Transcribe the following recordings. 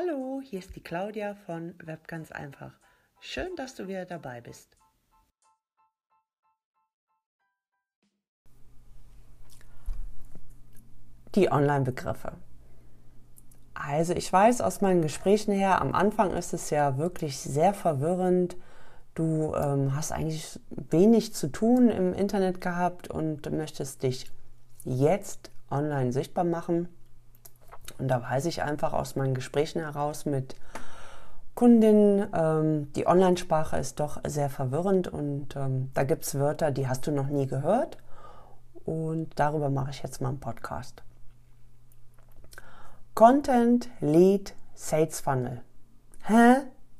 Hallo, hier ist die Claudia von Web ganz einfach. Schön, dass du wieder dabei bist. Die Online-Begriffe. Also ich weiß aus meinen Gesprächen her, am Anfang ist es ja wirklich sehr verwirrend. Du ähm, hast eigentlich wenig zu tun im Internet gehabt und möchtest dich jetzt online sichtbar machen. Und da weiß ich einfach aus meinen Gesprächen heraus mit Kundinnen, ähm, die Online-Sprache ist doch sehr verwirrend und ähm, da gibt es Wörter, die hast du noch nie gehört. Und darüber mache ich jetzt mal einen Podcast. Content, Lead, Sales Funnel. Hä?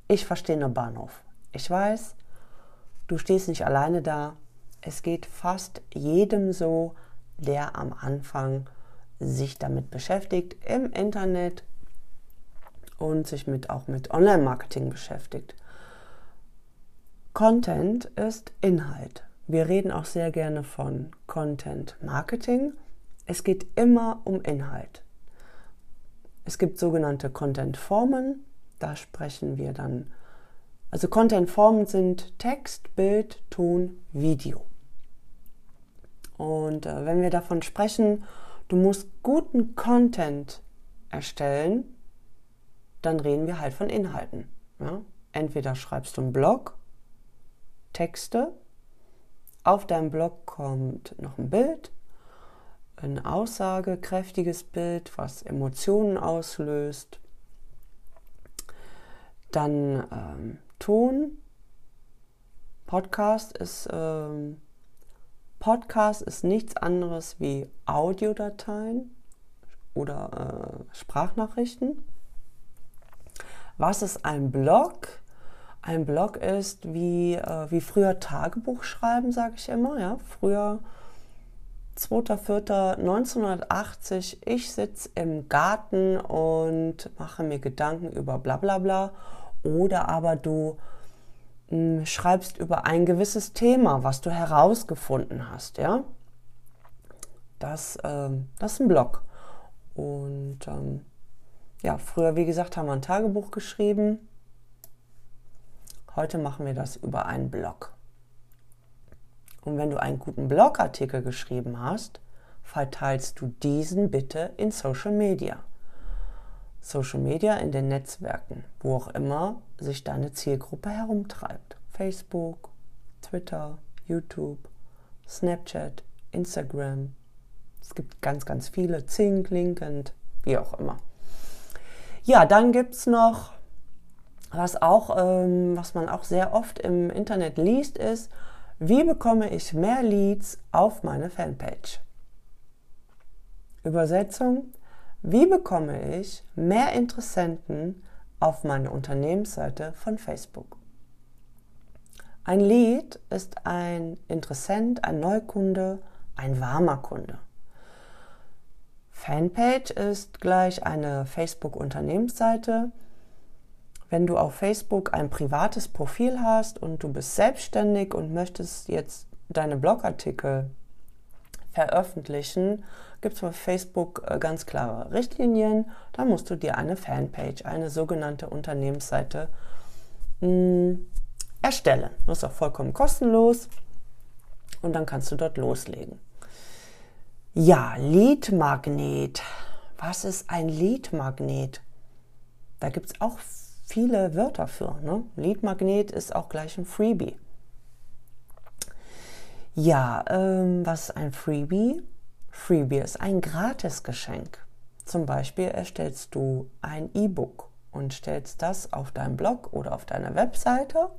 Ich verstehe nur Bahnhof. Ich weiß, du stehst nicht alleine da. Es geht fast jedem so, der am Anfang sich damit beschäftigt im Internet und sich mit, auch mit Online-Marketing beschäftigt. Content ist Inhalt. Wir reden auch sehr gerne von Content Marketing. Es geht immer um Inhalt. Es gibt sogenannte Content-Formen. Da sprechen wir dann. Also Content-Formen sind Text, Bild, Ton, Video. Und äh, wenn wir davon sprechen, du musst guten Content erstellen, dann reden wir halt von Inhalten. Ja? Entweder schreibst du einen Blog, Texte, auf deinem Blog kommt noch ein Bild, ein aussagekräftiges Bild, was Emotionen auslöst, dann ähm, Ton, Podcast ist ähm, Podcast ist nichts anderes wie Audiodateien oder äh, Sprachnachrichten. Was ist ein Blog? Ein Blog ist wie, äh, wie früher Tagebuch schreiben, sage ich immer. Ja? Früher 2.4.1980, ich sitze im Garten und mache mir Gedanken über bla bla bla. Oder aber du hm, schreibst über ein gewisses Thema, was du herausgefunden hast, ja. Das, ähm, das ist ein Blog. Und ähm, ja, früher, wie gesagt, haben wir ein Tagebuch geschrieben. Heute machen wir das über einen Blog. Und wenn du einen guten Blogartikel geschrieben hast, verteilst du diesen bitte in Social Media. Social Media in den Netzwerken, wo auch immer sich deine Zielgruppe herumtreibt. Facebook, Twitter, YouTube, Snapchat, Instagram. Es gibt ganz, ganz viele, Zink, Linkend, wie auch immer. Ja, dann gibt es noch, was, auch, ähm, was man auch sehr oft im Internet liest, ist, wie bekomme ich mehr Leads auf meine Fanpage? Übersetzung, wie bekomme ich mehr Interessenten auf meine Unternehmensseite von Facebook? Ein Lead ist ein Interessent, ein Neukunde, ein warmer Kunde. Fanpage ist gleich eine Facebook-Unternehmensseite. Wenn du auf Facebook ein privates Profil hast und du bist selbstständig und möchtest jetzt deine Blogartikel veröffentlichen, gibt es bei Facebook äh, ganz klare Richtlinien. Da musst du dir eine Fanpage, eine sogenannte Unternehmensseite mh, mm, erstellen. Das ist auch vollkommen kostenlos und dann kannst du dort loslegen. Ja, Leadmagnet. Was ist ein Leadmagnet? Da gibt es auch viele Wörter für. Ne? Leadmagnet ist auch gleich ein Freebie. Ja, ähm, was ist ein Freebie? Freebie ist ein Gratisgeschenk. Zum Beispiel erstellst du ein E-Book und stellst das auf deinem Blog oder auf deiner Webseite.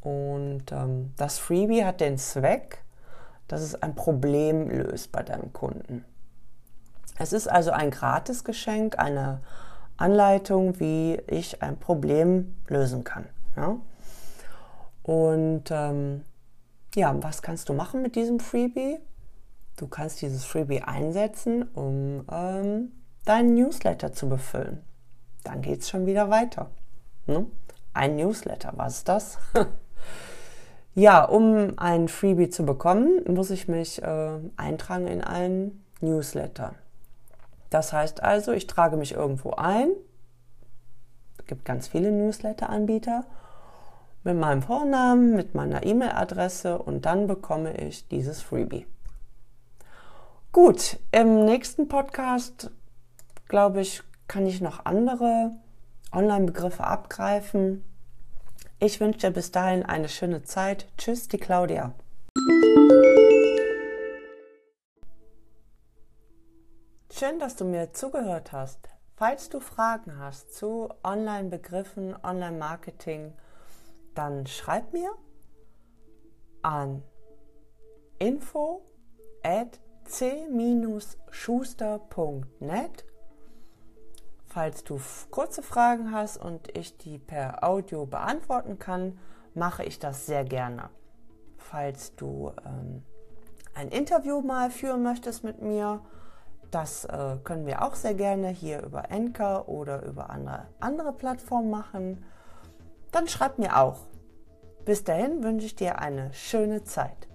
Und ähm, das Freebie hat den Zweck, dass es ein Problem löst bei deinem Kunden. Es ist also ein Gratisgeschenk, eine Anleitung, wie ich ein Problem lösen kann. Ja? Und ähm, ja, was kannst du machen mit diesem Freebie? Du kannst dieses Freebie einsetzen, um ähm, deinen Newsletter zu befüllen. Dann geht es schon wieder weiter. Ne? Ein Newsletter, was ist das? ja, um ein Freebie zu bekommen, muss ich mich äh, eintragen in einen Newsletter. Das heißt also, ich trage mich irgendwo ein, gibt ganz viele Newsletter-Anbieter mit meinem Vornamen, mit meiner E-Mail-Adresse und dann bekomme ich dieses Freebie. Gut, im nächsten Podcast, glaube ich, kann ich noch andere Online-Begriffe abgreifen. Ich wünsche dir bis dahin eine schöne Zeit. Tschüss, die Claudia. Schön, dass du mir zugehört hast. Falls du Fragen hast zu Online-Begriffen, Online-Marketing, dann schreib mir an info at c-schuster.net. Falls du kurze Fragen hast und ich die per Audio beantworten kann, mache ich das sehr gerne. Falls du ähm, ein Interview mal führen möchtest mit mir, das äh, können wir auch sehr gerne hier über Anchor oder über andere, andere Plattformen machen. Dann schreib mir auch. Bis dahin wünsche ich dir eine schöne Zeit.